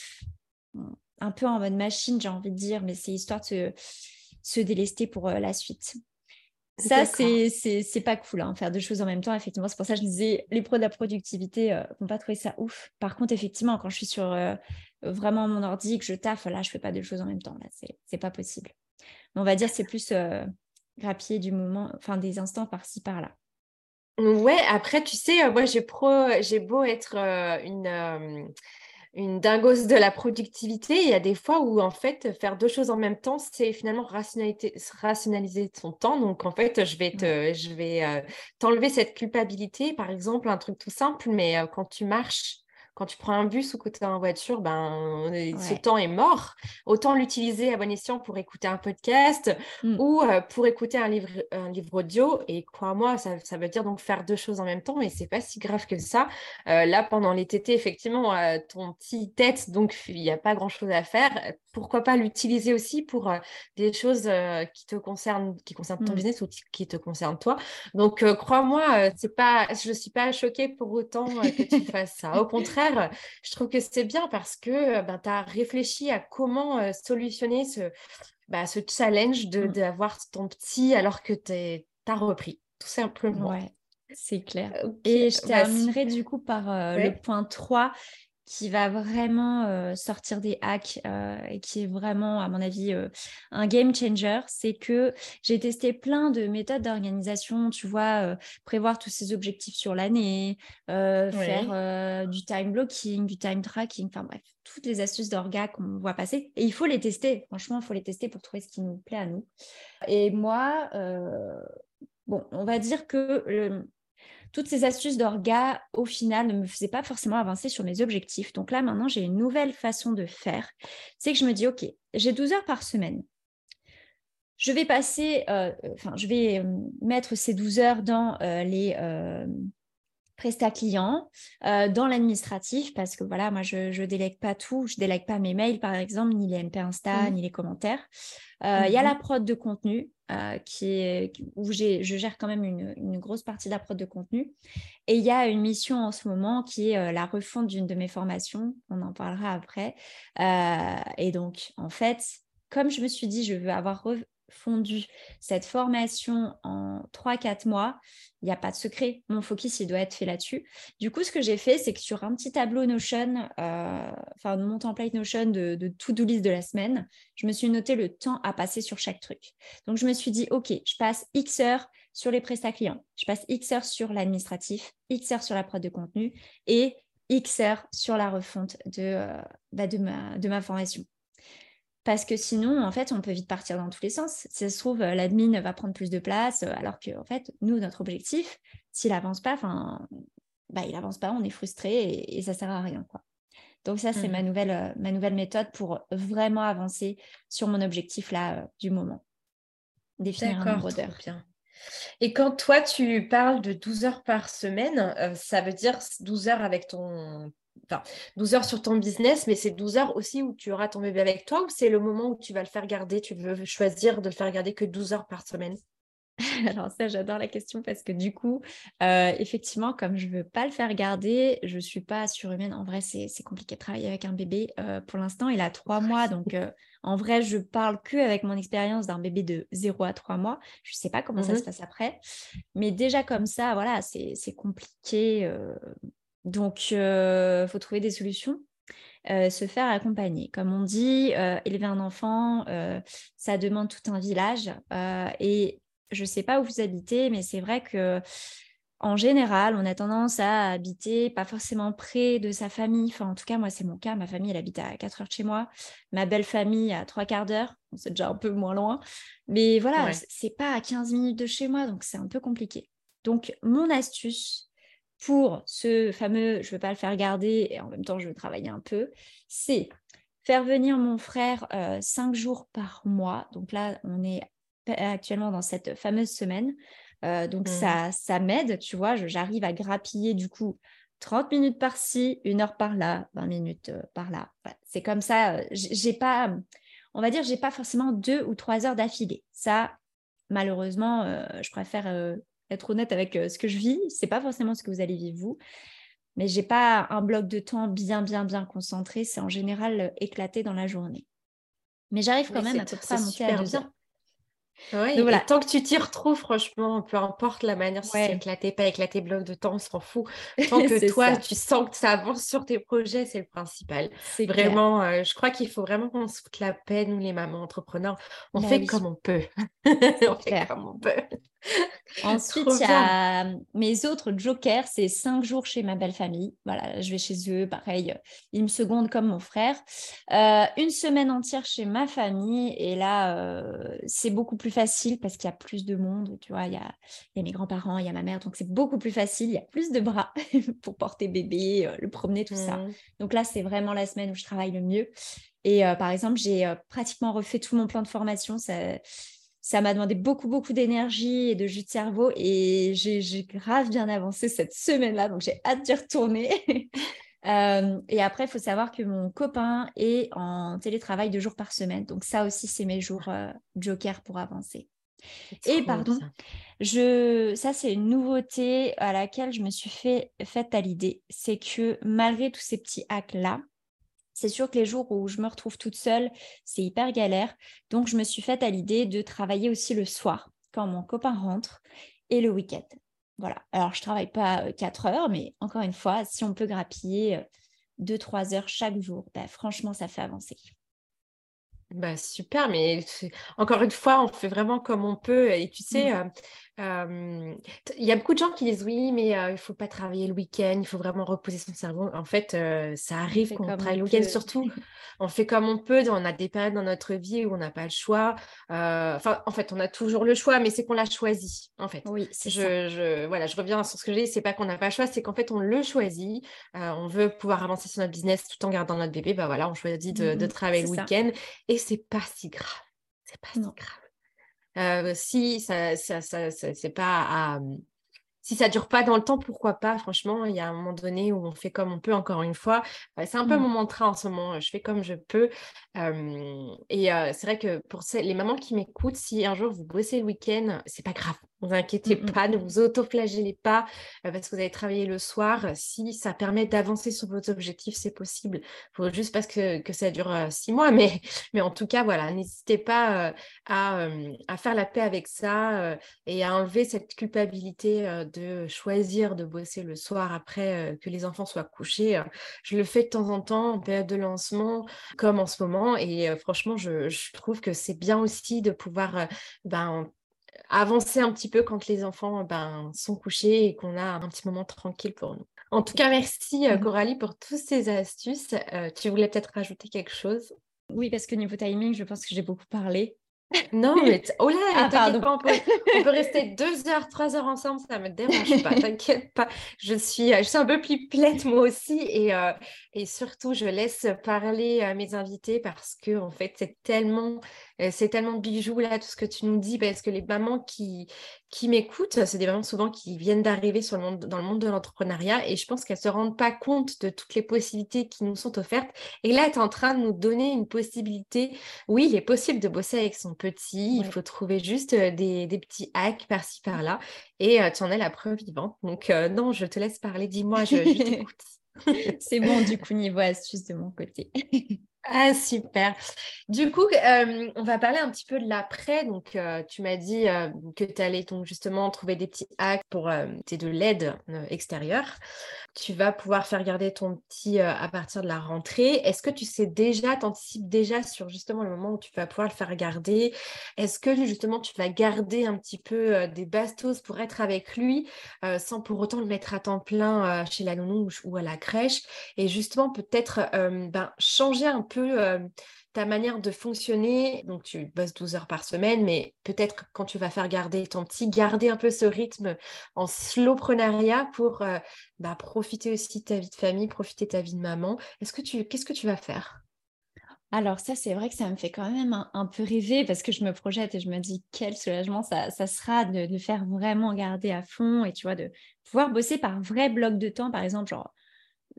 un peu en mode machine, j'ai envie de dire, mais c'est histoire de se délester pour la suite. Ça, c'est pas cool, hein, faire deux choses en même temps. Effectivement, c'est pour ça que je disais, les pros de la productivité euh, vont pas trouver ça ouf. Par contre, effectivement, quand je suis sur euh, vraiment mon ordi, que je taffe, là, je fais pas deux choses en même temps. Là, c'est pas possible. on va dire, c'est plus euh, grappiller du moment, enfin des instants par-ci, par-là. Ouais, après, tu sais, moi, j'ai beau être une une dingose de la productivité. Il y a des fois où, en fait, faire deux choses en même temps, c'est finalement rationaliser son temps. Donc, en fait, je vais te, je vais euh, t'enlever cette culpabilité. Par exemple, un truc tout simple, mais euh, quand tu marches, quand tu prends un bus ou que tu es en voiture, ben, ce temps est mort. Autant l'utiliser à bon escient pour écouter un podcast mmh. ou euh, pour écouter un livre, un livre audio. Et crois-moi, ça, ça, veut dire donc faire deux choses en même temps, mais c'est pas si grave que ça. Euh, là, pendant les TT, effectivement, euh, ton petit tête, donc il n'y a pas grand-chose à faire. Pourquoi pas l'utiliser aussi pour des choses qui te concernent, qui concernent ton mmh. business ou qui te concernent toi. Donc, crois-moi, c'est pas, je ne suis pas choquée pour autant que tu fasses ça. Au contraire, je trouve que c'est bien parce que ben, tu as réfléchi à comment euh, solutionner ce, bah, ce challenge mmh. d'avoir ton petit alors que tu as repris, tout simplement. Ouais, c'est clair. Et je terminerai du coup par euh, le point 3 qui va vraiment euh, sortir des hacks euh, et qui est vraiment, à mon avis, euh, un game changer, c'est que j'ai testé plein de méthodes d'organisation, tu vois, prévoir tous ces objectifs sur l'année, faire du time blocking, du time tracking, enfin bref, toutes les astuces d'orga qu'on voit passer. Et il faut les tester, franchement, il faut les tester pour trouver ce qui nous plaît à nous. Et moi, bon, on va dire que toutes ces astuces d'orga, au final, ne me faisaient pas forcément avancer sur mes objectifs. Donc là, maintenant, j'ai une nouvelle façon de faire. C'est que je me dis, OK, j'ai 12 heures par semaine. Je vais passer, euh, enfin, je vais euh, mettre ces 12 heures dans euh, les prestat clients, dans l'administratif, parce que voilà, moi, je ne délègue pas tout. Je délègue pas mes mails, par exemple, ni les MP Insta, mmh. ni les commentaires. Il y a la mmh prod de contenu. Euh, qui est, où je gère quand même une, grosse partie de la prod de contenu. Et il y a une mission en ce moment qui est euh, la refonte d'une de mes formations. On en parlera après. Euh, et donc, en fait, comme je me suis dit, je veux avoir fondu cette formation en 3-4 mois, il n'y a pas de secret. Mon focus, il doit être fait là-dessus. Du coup, ce que j'ai fait, c'est que sur un petit tableau Notion, euh, enfin mon template Notion de, to-do list de la semaine, je me suis noté le temps à passer sur chaque truc. Donc, je me suis dit, OK, je passe X heures sur les prestats clients, je passe X heures sur l'administratif, X heures sur la prod de contenu et X heures sur la refonte de, euh, bah, ma formation. Parce que sinon, en fait, on peut vite partir dans tous les sens. Si ça se trouve, euh, l'admin va prendre plus de place, euh, alors que, en fait, nous, notre objectif, s'il n'avance pas, enfin, bah, il n'avance pas, on est frustré et, ça ne sert à rien. Quoi. Donc ça, c'est ma, mmh. nouvelle, euh, ma nouvelle méthode pour vraiment avancer sur mon objectif là du moment. Définir un nombre d'heures. Et quand toi, tu parles de 12 heures par semaine, ça veut dire 12 heures avec ton enfin, 12 heures sur ton business, mais c'est 12 heures aussi où tu auras ton bébé avec toi ou c'est le moment où tu vas le faire garder, tu veux choisir de le faire garder que 12 heures par semaine? Alors ça, j'adore la question parce que du coup, euh, effectivement, comme je ne veux pas le faire garder, je ne suis pas surhumaine. En vrai, c'est compliqué de travailler avec un bébé. Euh, pour l'instant, il a trois mois. Donc, euh, en vrai, je parle que avec mon expérience d'un bébé de 0 à 3 mois. Je ne sais pas comment ça mmh se passe après. Mais déjà comme ça, voilà, c'est compliqué. Donc, il euh, faut trouver des solutions. Euh, se faire accompagner. Comme on dit, euh, élever un enfant, ça demande tout un village. et je ne sais pas où vous habitez, mais c'est vrai que en général, on a tendance à habiter pas forcément près de sa famille. Enfin, en tout cas, moi, c'est mon cas. Ma famille, elle habite à 4 heures de chez moi. Ma belle famille à 3 quarts d'heure. c'est déjà un peu moins loin. Mais voilà, c'est pas à 15 minutes de chez moi, donc c'est un peu compliqué. Donc, mon astuce pour ce fameux je ne veux pas le faire garder et en même temps, je veux travailler un peu, c'est faire venir mon frère euh, cinq jours par mois. Donc là, on est actuellement dans cette fameuse semaine. Euh, donc, mmh. ça, ça m'aide, tu vois. J'arrive à grappiller du coup 30 minutes par-ci, une heure par-là, 20 minutes euh, par-là. c'est comme ça. J'ai pas, on va dire, j'ai pas forcément deux ou trois heures d'affilée. Ça, malheureusement, je préfère être honnête avec ce que je vis. C'est pas forcément ce que vous allez vivre vous. Mais j'ai pas un bloc de temps bien, bien, bien concentré. C'est en général éclaté dans la journée. Mais j'arrive quand même à peu près à monter à deux heures. Ouais, voilà. tant que tu t'y retrouves, franchement, peu importe la manière, si c'est éclaté, pas éclaté, bloc de temps, on s'en fout. Tant que toi, tu sens que ça avance sur tes projets, c'est le principal. C'est vraiment, euh, je crois qu'il faut vraiment qu'on se foute la peine, nous les mamans entrepreneurs. On bah fait comme on peut. on fait comme on peut. Ensuite, il y a mes autres jokers, c'est cinq jours chez ma belle famille. Voilà, je vais chez eux, pareil, ils me secondent comme mon frère. Euh, une semaine entière chez ma famille, et là, euh, c'est beaucoup plus facile parce qu'il y a plus de monde. Tu vois, il y a, mes grands-parents, il y a ma mère, donc c'est beaucoup plus facile. Il y a plus de bras pour porter bébé, euh, le promener, tout ça. Mmh. Donc là, c'est vraiment la semaine où je travaille le mieux. Et par exemple, j'ai pratiquement refait tout mon plan de formation. Ça, ça m'a demandé beaucoup, beaucoup d'énergie et de jus de cerveau. Et j'ai grave bien avancé cette semaine-là. Donc, j'ai hâte d'y retourner. Euh, et après, il faut savoir que mon copain est en télétravail deux jours par semaine. Donc, ça aussi, c'est mes jours euh, joker pour avancer. Et pardon, ça. je, ça c'est une nouveauté à laquelle je me suis fait faite à l'idée, c'est que malgré tous ces petits hacks là, c'est sûr que les jours où je me retrouve toute seule, c'est hyper galère. Donc, je me suis faite à l'idée de travailler aussi le soir, quand mon copain rentre, et le week-end. Voilà. Alors, je ne travaille pas 4 euh, heures, mais encore une fois, si on peut grappiller 2-3 euh, heures chaque jour, bah, franchement, ça fait avancer. Bah, super, mais encore une fois, on fait vraiment comme on peut. Et tu sais, mmh. Il y a beaucoup de gens qui disent oui, mais il ne faut pas travailler le week-end, il faut vraiment reposer son cerveau. En fait, ça arrive qu'on travaille le week-end, surtout. On fait comme on peut. On a des périodes dans notre vie où on n'a pas le choix. Enfin, en fait, on a toujours le choix, mais c'est qu'on l'a choisi. En fait, oui, je, je, voilà, je reviens sur ce que j'ai dit. C'est pas qu'on n'a pas le choix, c'est qu'en fait, on le choisit. on veut pouvoir avancer sur notre business tout en gardant notre bébé. Bah voilà, on choisit de, de mmh travailler le week-end et c'est pas si grave. C'est pas si grave. Euh, si ça, ça, ça, c'est pas si ça dure pas dans le temps, pourquoi pas? Franchement, il y a un moment donné où on fait comme on peut, encore une fois. c'est un peu mmh. mon mantra en ce moment. Je fais comme je peux. et c'est vrai que pour les mamans qui m'écoutent, si un jour vous bossez le week-end, c'est pas grave. Ne vous inquiétez mmh, mmh. pas, ne vous autoflagellez pas euh, parce que vous avez travaillé le soir. Si ça permet d'avancer sur vos objectifs, c'est possible. Il faut juste parce que, que ça dure euh, six mois, mais, mais en tout cas, voilà, n'hésitez pas euh, à, à, faire la paix avec ça et à enlever cette culpabilité de choisir de bosser le soir après que les enfants soient couchés. Je le fais de temps en temps en période de lancement, comme en ce moment, et franchement, je, je, trouve que c'est bien aussi de pouvoir ben, avancer un petit peu quand les enfants ben, sont couchés et qu'on a un petit moment tranquille pour nous. En tout cas, merci euh, mmh Coralie pour toutes ces astuces. Euh, tu voulais peut-être rajouter quelque chose? Oui, parce que niveau timing, je pense que j'ai beaucoup parlé. Non, mais oh là, ah, pardon. on, peut, rester deux heures, trois heures ensemble, ça me dérange pas, t'inquiète pas. Je suis, je suis un peu plus plate moi aussi et, euh, et surtout, je laisse parler à mes invités parce que en fait, c'est tellement euh, c'est tellement bijoux là, tout ce que tu nous dis, parce que les mamans qui, qui m'écoutent, c'est des mamans souvent qui viennent d'arriver sur le monde, dans le monde de l'entrepreneuriat et je pense qu'elles ne se rendent pas compte de toutes les possibilités qui nous sont offertes. Et là, tu es en train de nous donner une possibilité. Oui, il est possible de bosser avec son petit, il faut trouver juste euh, des, des petits hacks par-ci, par-là et euh, tu en es la preuve vivante. Donc, non, je te laisse parler, dis-moi, je, je t'écoute. c'est bon, du coup, niveau astuce de mon côté. Ah, super. Du coup, euh, on va parler un petit peu de l'après. Donc, euh, tu m'as dit euh, que tu allais donc, justement trouver des petits hacks pour tes de l'aide extérieure. Tu vas pouvoir faire garder ton petit à partir de la rentrée. Est-ce que tu sais déjà, t'anticipes déjà sur justement le moment où tu vas pouvoir le faire garder? Est-ce que justement tu vas garder un petit peu des bastos pour être avec lui sans pour autant le mettre à temps plein chez la nounou ou, à la crèche? Et justement, peut-être ben, changer un peu ta manière de fonctionner. Donc, tu bosses 12 heures par semaine, mais peut-être quand tu vas faire garder ton petit, garder un peu ce rythme en slowprenariat pour bah, profiter aussi de ta vie de famille, profiter de ta vie de maman. Est-ce que tu, qu'est-ce que tu vas faire? Alors ça, c'est vrai que ça me fait quand même un, peu rêver parce que je me projette et je me dis quel soulagement ça, sera de le faire vraiment garder à fond et tu vois, de pouvoir bosser par vrai bloc de temps, par exemple, genre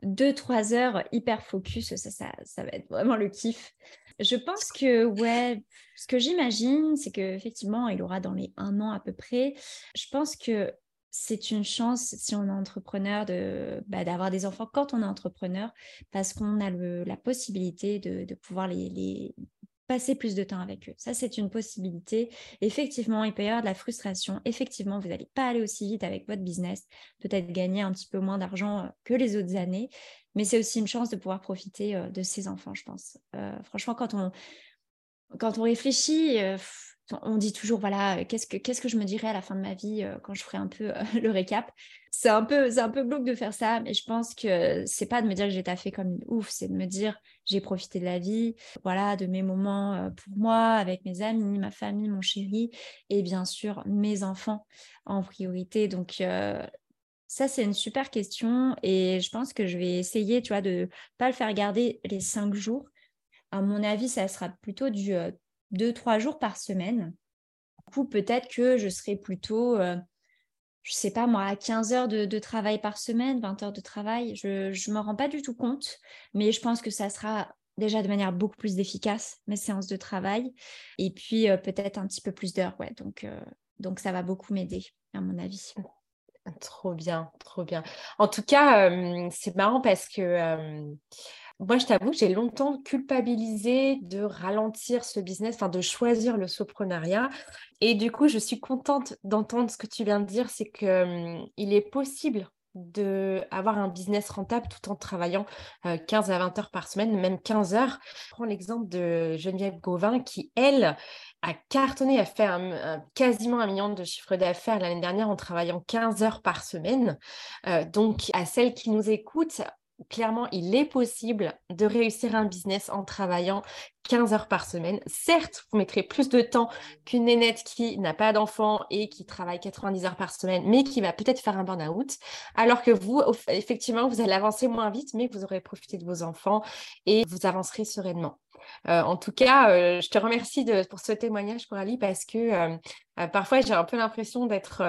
deux, trois heures hyper focus, ça, ça, ça va être vraiment le kiff. Je pense que, ouais, ce que j'imagine, c'est qu'effectivement, il aura dans les un an à peu près. Je pense que c'est une chance si on est entrepreneur de bah, d'avoir des enfants quand on est entrepreneur parce qu'on a le, la possibilité de, de pouvoir les, les, passer plus de temps avec eux. Ça, c'est une possibilité. Effectivement, il peut y avoir de la frustration. Effectivement, vous n'allez pas aller aussi vite avec votre business, peut-être gagner un petit peu moins d'argent euh, que les autres années, mais c'est aussi une chance de pouvoir profiter euh, de ses enfants, je pense. Euh, franchement, quand on, quand on réfléchit, on dit toujours, voilà, qu'est-ce que, que je me dirais à la fin de ma vie quand je ferai un peu le récap c'est un peu c'est un peu glauque de faire ça mais je pense que c'est pas de me dire que j'ai taffé comme une ouf c'est de me dire j'ai profité de la vie voilà de mes moments euh, pour moi avec mes amis ma famille mon chéri et bien sûr mes enfants en priorité donc euh, ça, c'est une super question et je pense que je vais essayer, tu vois, de pas le faire garder les cinq jours. À mon avis, ça sera plutôt du euh, deux, trois jours par semaine. Du coup, peut-être que je serai plutôt je sais pas moi, à 15 heures de, travail par semaine, 20 heures de travail. Je ne me rends pas du tout compte, mais je pense que ça sera déjà de manière beaucoup plus efficace, mes séances de travail. Et puis euh, peut-être un petit peu plus d'heures, ouais. Donc, euh, donc ça va beaucoup m'aider, à mon avis. Trop bien, trop bien. En tout cas, euh, c'est marrant parce que moi, je t'avoue, j'ai longtemps culpabilisé de ralentir ce business, enfin de choisir le soprenariat. Et du coup, je suis contente d'entendre ce que tu viens de dire, c'est qu'il hum, est possible d'avoir un business rentable tout en travaillant 15 euh, à 20 heures par semaine, même 15 heures. Je prends l'exemple de Geneviève Gauvin qui, elle, a cartonné, a fait quasiment un million de chiffre d'affaires l'année dernière en travaillant 15 heures par semaine. Euh, donc, à celles qui nous écoutent, clairement, il est possible de réussir un business en travaillant 15 heures par semaine. Certes, vous mettrez plus de temps qu'une nénette qui n'a pas d'enfant et qui travaille 90 heures par semaine, mais qui va peut-être faire un burn-out, alors que vous, effectivement, vous allez avancer moins vite, mais vous aurez profité de vos enfants et vous avancerez sereinement. Euh, en tout cas, euh, je te remercie pour ce témoignage, Coralie, parce que euh, parfois j'ai un peu l'impression d'être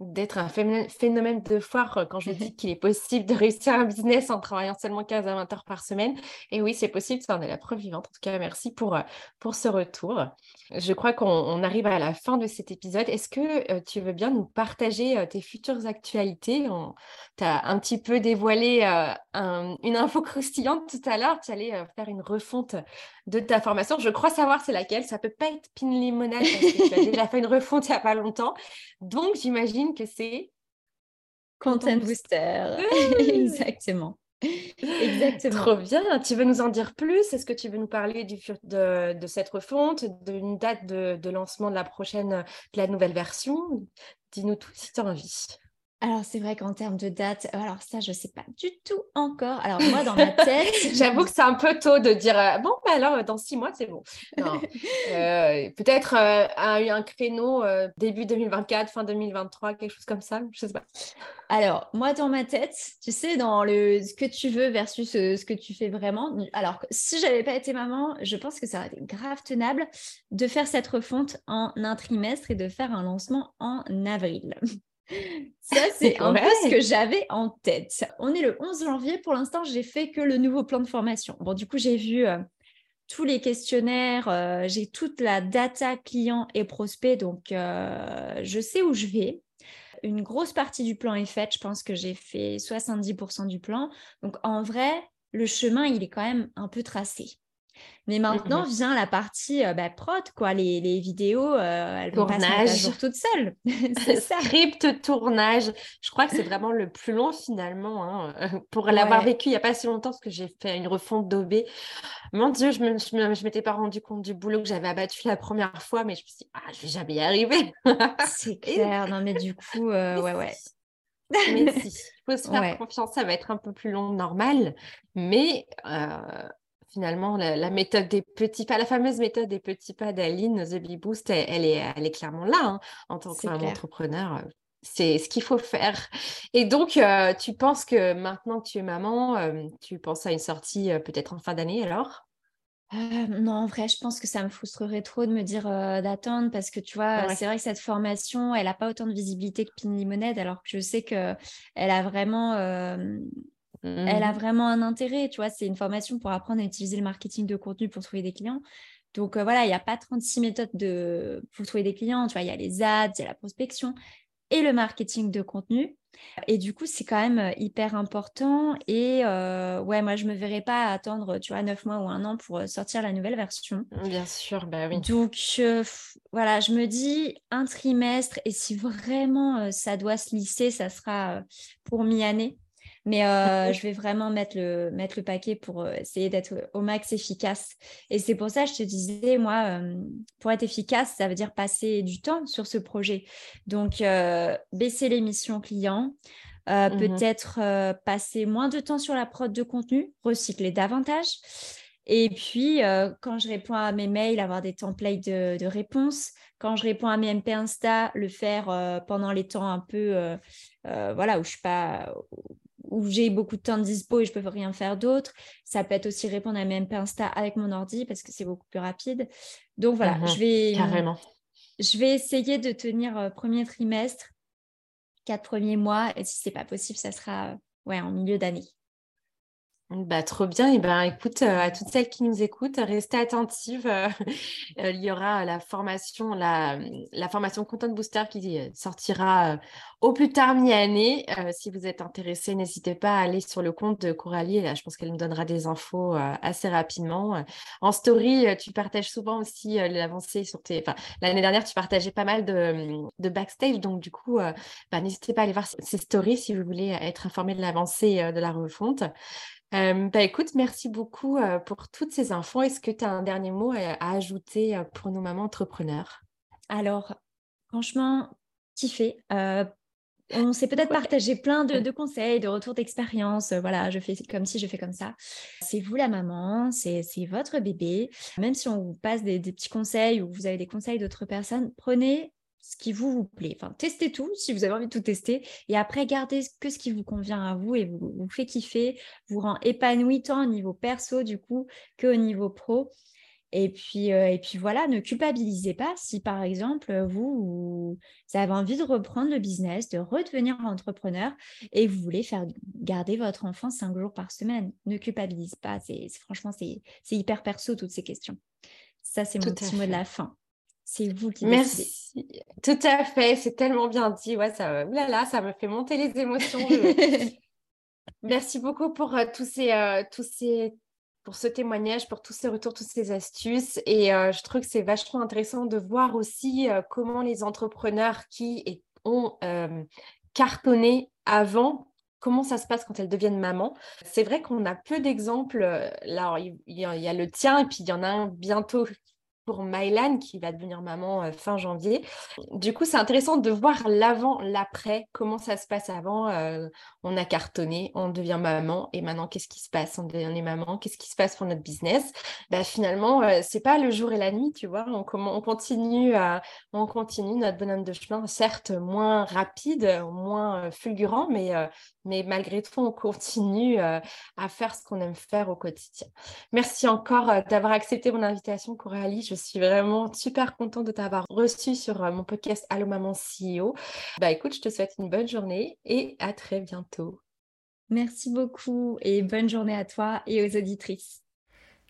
d'être un phénomène de foire euh, quand je dis qu'il est possible de réussir un business en travaillant seulement 15 à 20 heures par semaine. Et oui, c'est possible, ça en est la preuve vivante. En tout cas, merci pour, euh, pour ce retour. Je crois qu'on arrive à la fin de cet épisode. Est-ce que euh, tu veux bien nous partager tes futures actualités? Tu as un petit peu dévoilé une info croustillante tout à l'heure. Tu allais faire une refonte de ta formation. Je crois savoir c'est laquelle. Ça peut pas être Pin Limonade parce que tu as déjà fait une refonte il n'y a pas longtemps. Donc, j'imagine que c'est Content Booster. Exactement. Exactement. Trop bien. Tu veux nous en dire plus? Est-ce que tu veux nous parler du, de, de cette refonte, d'une date de, de, lancement de la prochaine, de la nouvelle version? Dis-nous tout si tu as envie. Alors, c'est vrai qu'en termes de date, alors ça, je ne sais pas du tout encore. Alors, moi, dans ma tête. J'avoue que c'est un peu tôt de dire euh, bon, bah alors, dans six mois, c'est bon. Euh, peut-être euh, un, créneau début 2024, fin 2023, quelque chose comme ça, je ne sais pas. Alors, moi, dans ma tête, tu sais, dans le ce que tu veux versus ce, que tu fais vraiment. Alors, si j'avais pas été maman, je pense que ça aurait été grave tenable de faire cette refonte en un trimestre et de faire un lancement en avril. Ça, c'est un peu ce que j'avais en tête. On est le 11 janvier. Pour l'instant, j'ai fait que le nouveau plan de formation. Bon, du coup, j'ai vu euh, tous les questionnaires, euh, j'ai toute la data client et prospect, donc euh, je sais où je vais. Une grosse partie du plan est faite. Je pense que j'ai fait 70% du plan. Donc, en vrai, le chemin, il est quand même un peu tracé. Mais maintenant Mhm. vient la partie euh, bah, prod, quoi. Les, les vidéos, euh, elles vont pas se Tournage. jour toutes seules. Ça. Script, tournage, je crois que c'est vraiment le plus long finalement. hein, Pour l'avoir Ouais. vécu il n'y a pas si longtemps, parce que j'ai fait une refonte d'OB. Mon Dieu, je ne je me- je m'étais pas rendu compte du boulot que j'avais abattu la première fois, mais je me suis dit, ah, je vais jamais y arriver. C'est clair. Non, mais du coup, euh, ouais, ouais. Mais si, il faut se faire Ouais. confiance, ça va être un peu plus long que normal, mais finalement, la, la méthode des petits pas, la fameuse méthode des petits pas d'Aline, The Bee Boost, elle, elle est, elle est clairement là hein, en tant qu'entrepreneur. euh, C'est ce qu'il faut faire. Et donc, euh, tu penses que maintenant que tu es maman, euh, tu penses à une sortie euh, peut-être en fin d'année alors? Euh, non, en vrai, je pense que ça me frustrerait trop de me dire euh, d'attendre parce que tu vois, Ouais. c'est vrai que cette formation, elle n'a pas autant de visibilité que Pin Limonade, alors que je sais que elle a vraiment, euh, elle a Mhm. vraiment un intérêt. Tu vois, c'est une formation pour apprendre à utiliser le marketing de contenu pour trouver des clients. Donc euh, voilà, il n'y a pas 36 méthodes de... pour trouver des clients. Tu vois, il y a les ads, il y a la prospection et le marketing de contenu. Et du coup, c'est quand même euh, hyper important. Et euh, ouais, moi, je me verrais pas attendre, tu vois, neuf mois ou un an pour sortir la nouvelle version. Bien sûr, bah oui. Donc euh, voilà, je me dis un trimestre. Et si vraiment ça doit se lisser, ça sera pour mi-année. Mais euh, je vais vraiment mettre le, mettre le paquet pour euh, essayer d'être au max efficace. Et c'est pour ça que je te disais, moi, euh, pour être efficace, ça veut dire passer du temps sur ce projet. Donc, euh, baisser les missions clients, euh, Mhm. peut-être euh, passer moins de temps sur la prod de contenu, recycler davantage. Et puis, euh, quand je réponds à mes mails, avoir des templates de, de réponse. Quand je réponds à mes MP Insta, le faire euh, pendant les temps un peu, euh, euh, voilà, où je suis pas, où j'ai beaucoup de temps de dispo et je peux rien faire d'autre. Ça peut être aussi répondre à mes MP Insta avec mon ordi parce que c'est beaucoup plus rapide. Donc voilà, Mhm. je vais, Carrément. je vais essayer de tenir euh, premier trimestre, quatre premiers mois. Et si c'est pas possible, ça sera euh, ouais, en milieu d'année. Bah, trop bien. Et ben, écoute, euh, à toutes celles qui nous écoutent, restez attentives. euh, euh, il y aura la formation, la, formation Content Booster qui sortira au plus tard mi-année. Si vous êtes intéressés, n'hésitez pas à aller sur le compte de Coralie. Je pense qu'elle nous donnera des infos assez rapidement. En story, tu partages souvent aussi l'avancée sur tes. Enfin, l'année dernière, tu partageais pas mal de, de backstage. Donc, du coup, bah, n'hésitez pas à aller voir ces stories si vous voulez être informé de l'avancée de la refonte. Euh, bah écoute, merci beaucoup euh, pour toutes ces infos. Est-ce que tu as un dernier mot à, à ajouter euh, pour nos mamans entrepreneurs? Alors, franchement, kiffé. Euh, on s'est peut-être Ouais. partagé plein de, de conseils, de retours d'expérience. Euh, Voilà, je fais comme ci, je fais comme ça. C'est vous la maman, c'est c'est votre bébé. Même si on vous passe des, des petits conseils ou vous avez des conseils d'autres personnes, prenez ce qui vous, vous plaît. Enfin, testez tout si vous avez envie de tout tester. Et après, gardez que ce qui vous convient à vous et vous, vous fait kiffer, vous rend épanoui tant au niveau perso du coup qu'au niveau pro. Et puis, euh, et puis voilà, ne culpabilisez pas si par exemple vous, vous avez envie de reprendre le business, de redevenir entrepreneur et vous voulez faire garder votre enfant cinq jours par semaine. Ne culpabilise pas. C'est, franchement, c'est, c'est hyper perso toutes ces questions. Ça, c'est mon petit mot de la fin. C'est vous qui décidez. Merci. Tout à fait, c'est tellement bien dit. Ouais, ça, oulala, ça me fait monter les émotions. Je- Merci beaucoup pour euh, tous ces, euh, tous ces, pour ce témoignage, pour tous ces retours, toutes ces astuces. Et euh, je trouve que c'est vachement intéressant de voir aussi euh, comment les entrepreneurs qui est- ont euh, cartonné avant, comment ça se passe quand elles deviennent mamans. C'est vrai qu'on a peu d'exemples. euh, Là, y, il y a le tien et puis il y en a un bientôt pour Mylan qui va devenir maman euh, fin janvier. Du coup, c'est intéressant de voir l'avant, l'après, comment ça se passe avant. euh, on a cartonné, on devient maman et maintenant qu'est-ce qui se passe? On devient maman, qu'est-ce qui se passe pour notre business? Bah, Finalement, euh, c'est pas le jour et la nuit, tu vois. On, continue à, on continue notre bonhomme de chemin, certes moins rapide, moins euh, fulgurant, mais, mais malgré tout, on continue euh, à faire ce qu'on aime faire au quotidien. Merci encore euh, d'avoir accepté mon invitation, Coralie. Je suis vraiment super contente de t'avoir reçue sur euh, mon podcast Allo Maman CEO. Bah écoute, je te souhaite une bonne journée et à très bientôt. Merci beaucoup et bonne journée à toi et aux auditrices.